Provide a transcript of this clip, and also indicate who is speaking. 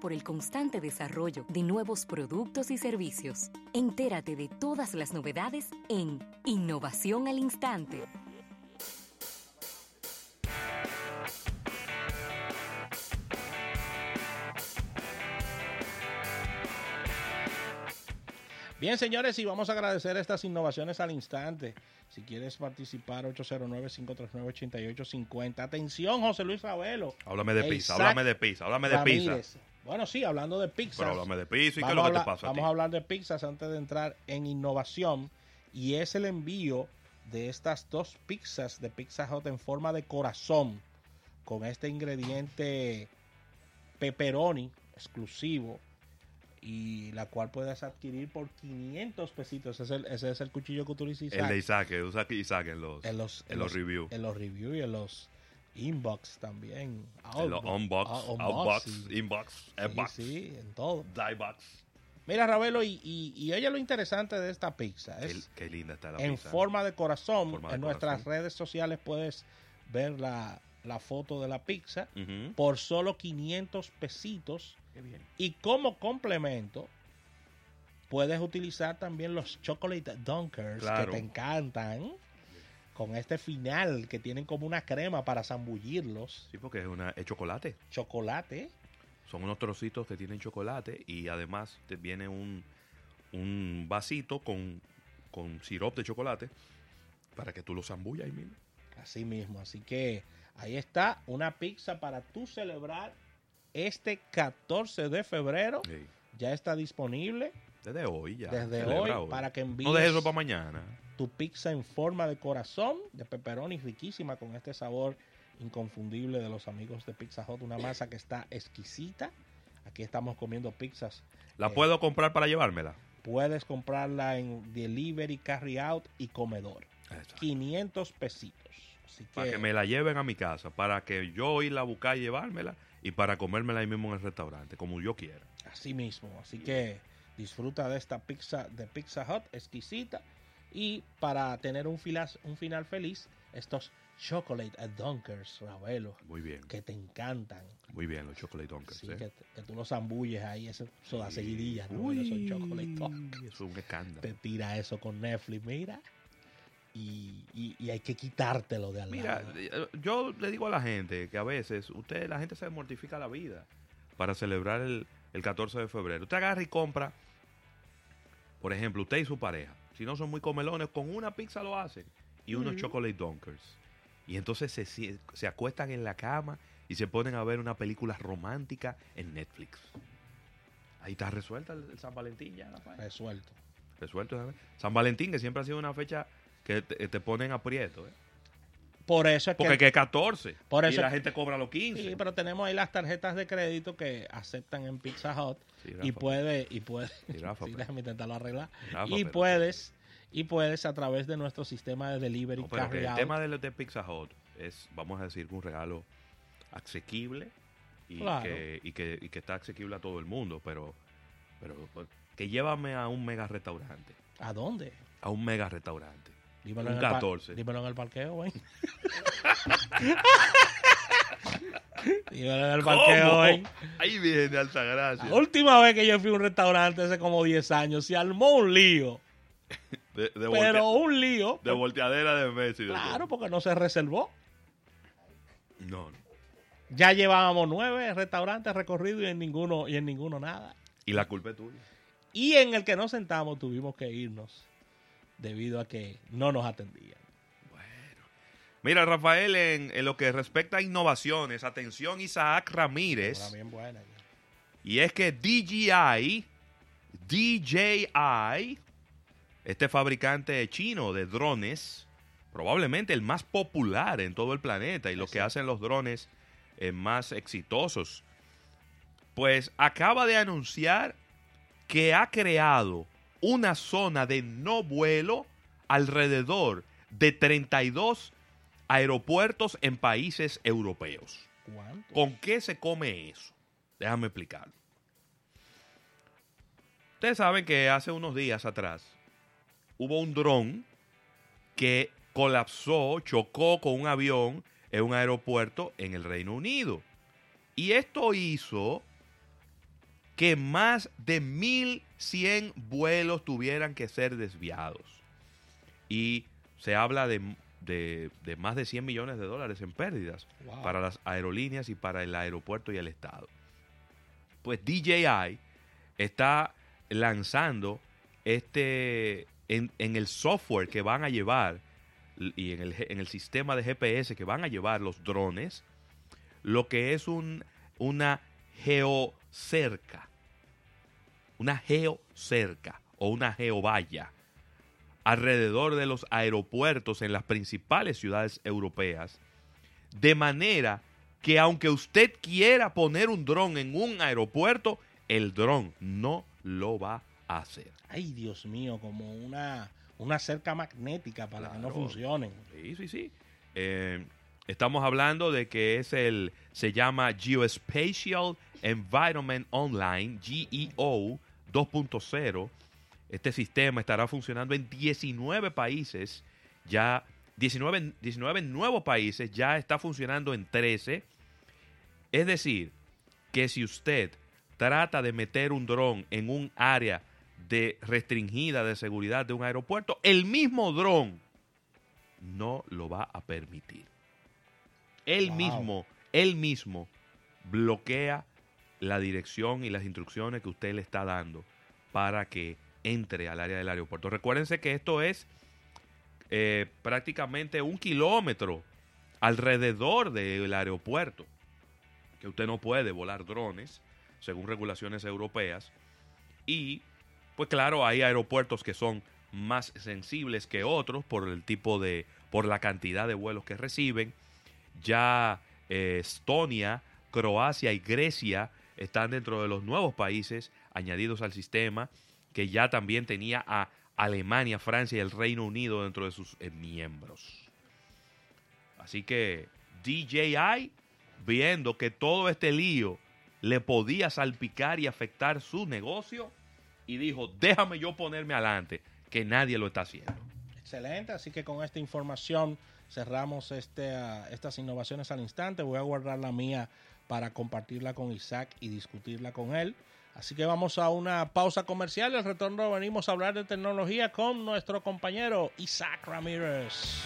Speaker 1: por el constante desarrollo de nuevos productos y servicios. Entérate de todas las novedades en Innovación al Instante.
Speaker 2: Bien, señores, y vamos a agradecer estas innovaciones al instante. Si quieres participar, 809-539-8850. Atención, José Luis Ravelo.
Speaker 3: Háblame de
Speaker 2: E
Speaker 3: pizza,
Speaker 2: Isaac
Speaker 3: háblame de pizza, háblame de pizza.
Speaker 2: Bueno, sí, hablando de pizza.
Speaker 3: Pero háblame de pizza y qué es lo que te pasa
Speaker 2: vamos a hablar de pizzas antes de entrar en innovación. Y es el envío de estas dos pizzas de Pizza Hut en forma de corazón. Con este ingrediente pepperoni exclusivo. Y la cual puedes adquirir por 500 pesitos. Ese es el, ese es el cuchillo que utiliza Isaac.
Speaker 3: El de Isaac, que usa Isaac en los,
Speaker 2: en los,
Speaker 3: en los reviews.
Speaker 2: En los reviews y en los inbox también.
Speaker 3: En los unbox,
Speaker 2: Ah,
Speaker 3: outbox,
Speaker 2: y-
Speaker 3: inbox,
Speaker 2: Sí, sí, en todo.
Speaker 3: diebox.
Speaker 2: Mira, Ravelo, y, y, y oye lo interesante de esta pizza. Es
Speaker 3: qué linda está la
Speaker 2: en
Speaker 3: pizza.
Speaker 2: forma de corazón.
Speaker 3: Forma de
Speaker 2: en nuestras redes sociales puedes ver la, la foto de la pizza por solo 500 pesitos.
Speaker 3: Qué bien.
Speaker 2: Y como complemento, puedes utilizar también los chocolate dunkers
Speaker 3: Claro.
Speaker 2: que te encantan. Con este final que tienen como una crema para zambullirlos.
Speaker 3: Sí, porque es, una, es chocolate.
Speaker 2: Chocolate.
Speaker 3: Son unos trocitos que tienen chocolate y además te viene un, un vasito con, con sirope de chocolate para que tú lo zambullas ahí mismo.
Speaker 2: Así mismo. Así que ahí está una pizza para tú celebrar este 14 de febrero.
Speaker 3: Sí.
Speaker 2: Ya está disponible
Speaker 3: Desde hoy ya.
Speaker 2: desde hoy, para que envíes
Speaker 3: No dejes eso para mañana.
Speaker 2: Tu pizza en forma de corazón, de pepperoni riquísima con este sabor inconfundible de los amigos de Pizza Hut. Una masa que está exquisita. Aquí estamos comiendo pizzas.
Speaker 3: ¿La
Speaker 2: Eh,
Speaker 3: puedo comprar para llevármela?
Speaker 2: Puedes comprarla en delivery, carry out y comedor.
Speaker 3: Exacto.
Speaker 2: 500 pesitos. Así que,
Speaker 3: Para que me la lleven a mi casa, para que yo ir a buscar y llevármela y para comérmela ahí mismo en el restaurante, como yo quiera.
Speaker 2: Así mismo. Así que disfruta de esta pizza de Pizza Hut exquisita. Y para tener un, filas- un final feliz, estos Chocolate Dunkers, Ravelo,
Speaker 3: Muy bien,
Speaker 2: que te encantan.
Speaker 3: muy bien los chocolate dunkers.
Speaker 2: Sí,
Speaker 3: ¿eh?
Speaker 2: que, que tú los zambulles ahí, eso, eso da
Speaker 3: Sí.
Speaker 2: seguidilla, ¿no?
Speaker 3: Uy,
Speaker 2: Esos chocolate dunkers.
Speaker 3: Es un escándalo.
Speaker 2: Te tira eso con Netflix, mira. Y, y- y hay que quitártelo de al
Speaker 3: Mira,
Speaker 2: lado.
Speaker 3: eh, yo le digo a la gente que a veces usted, la gente se mortifica la vida para celebrar el, el 14 de febrero. Usted agarra y compra, por ejemplo, usted y su pareja. Si no son muy comelones, con una pizza lo hacen. Y unos chocolate dunkers. Y entonces se, se acuestan en la cama y se ponen a ver una película romántica en Netflix. Ahí está resuelta el, el San Valentín ya, Rafael.
Speaker 2: Resuelto.
Speaker 3: Resuelto. ¿sabes? San Valentín, que siempre ha sido una fecha que te, te ponen aprieto. ¿eh?
Speaker 2: Por eso es
Speaker 3: Porque
Speaker 2: que...
Speaker 3: que es 14.
Speaker 2: Por
Speaker 3: y la gente cobra los 15.
Speaker 2: Sí, pero tenemos ahí las tarjetas de crédito que aceptan en Pizza Hut
Speaker 3: Sí,
Speaker 2: y puede y puede
Speaker 3: Sí, Rafa,
Speaker 2: sí,
Speaker 3: pero-
Speaker 2: déjame intentarlo arreglar
Speaker 3: Rafa,
Speaker 2: y
Speaker 3: pero-
Speaker 2: puedes y puedes a través de nuestro sistema de delivery
Speaker 3: No, pero que el tema de, de Pizza Hut es, vamos a decir, un regalo asequible y,
Speaker 2: Claro.
Speaker 3: que, y, que, y que está asequible a todo el mundo, pero, pero pues, que llévame a un mega restaurante.
Speaker 2: ¿a dónde?
Speaker 3: A un mega restaurante.
Speaker 2: Dímelo,
Speaker 3: Un
Speaker 2: en el, pa-
Speaker 3: 14.
Speaker 2: dímelo en el parqueo, güey. dímelo en el
Speaker 3: ¿Cómo?
Speaker 2: parqueo, güey.
Speaker 3: Ahí viene Altagracia.
Speaker 2: La última vez que yo fui a un restaurante hace como 10 años se armó un lío,
Speaker 3: De, de,
Speaker 2: pero un lío.
Speaker 3: de volteadera de Messi.
Speaker 2: Claro, porque no se reservó.
Speaker 3: No, no.
Speaker 2: Ya llevábamos nueve restaurantes recorridos y en ninguno y en ninguno nada.
Speaker 3: Y la culpa es tuya.
Speaker 2: Y en el que nos sentamos tuvimos que irnos debido a que no nos atendían.
Speaker 3: Mira, Rafael, en, en lo que respecta a innovaciones, atención Isaac Ramírez.
Speaker 2: Una bien buena.
Speaker 3: Y es que DJI, DJI, este fabricante chino de drones, probablemente el más popular en todo el planeta y lo que hacen los drones eh, más exitosos, pues acaba de anunciar que ha creado una zona de no vuelo alrededor de 32 aeropuertos en países europeos.
Speaker 2: ¿Cuánto?
Speaker 3: ¿Con qué se come eso? Déjame explicarlo. Ustedes saben que hace unos días atrás hubo un dron que colapsó, chocó con un avión en un aeropuerto en el Reino Unido. Y esto hizo que más de 1.100 vuelos tuvieran que ser desviados. Y se habla de, de- de más de 100 millones de dólares en pérdidas
Speaker 2: Wow.
Speaker 3: para las aerolíneas y para el aeropuerto y el Estado. Pues DJI está lanzando este en, en el software que van a llevar y en el, en el sistema de GPS que van a llevar los drones, lo que es un, una geocerca. Una geocerca o una geovalla alrededor de los aeropuertos en las principales ciudades europeas, de manera que aunque usted quiera poner un dron en un aeropuerto, el dron no lo va a hacer.
Speaker 2: Ay, Dios mío, como una, una cerca magnética para que no funcionen.
Speaker 3: Sí, sí, sí. Eh, estamos hablando de que es el, se llama Geospatial Environment Online, GEO 2.0. Este sistema estará funcionando en 19 países, ya 19, 19 nuevos países, ya está funcionando en 13. Es decir, que si usted trata de meter un dron en un área de restringida de seguridad de un aeropuerto, el mismo dron no lo va a permitir. Él
Speaker 2: Wow.
Speaker 3: mismo, él mismo bloquea la dirección y las instrucciones que usted le está dando para que entre al área del aeropuerto. Recuérdense que esto es eh, prácticamente un kilómetro alrededor del aeropuerto, que usted no puede volar drones, según regulaciones europeas. Y, pues claro, hay aeropuertos que son más sensibles que otros por el tipo de, por la cantidad de vuelos que reciben. Ya eh, Estonia, Croacia y Grecia están dentro de los nuevos países añadidos al sistema, que ya también tenía a Alemania, Francia y el Reino Unido dentro de sus eh, miembros. Así que DJI, viendo que todo este lío le podía salpicar y afectar su negocio, y dijo, déjame yo ponerme adelante, que nadie lo está haciendo.
Speaker 2: Excelente, así que con esta información cerramos este, ah, estas innovaciones al instante. Voy a guardar la mía para compartirla con Isaac y discutirla con él. Así que vamos a una pausa comercial. Al retorno venimos a hablar de tecnología con nuestro compañero Isaac Ramírez.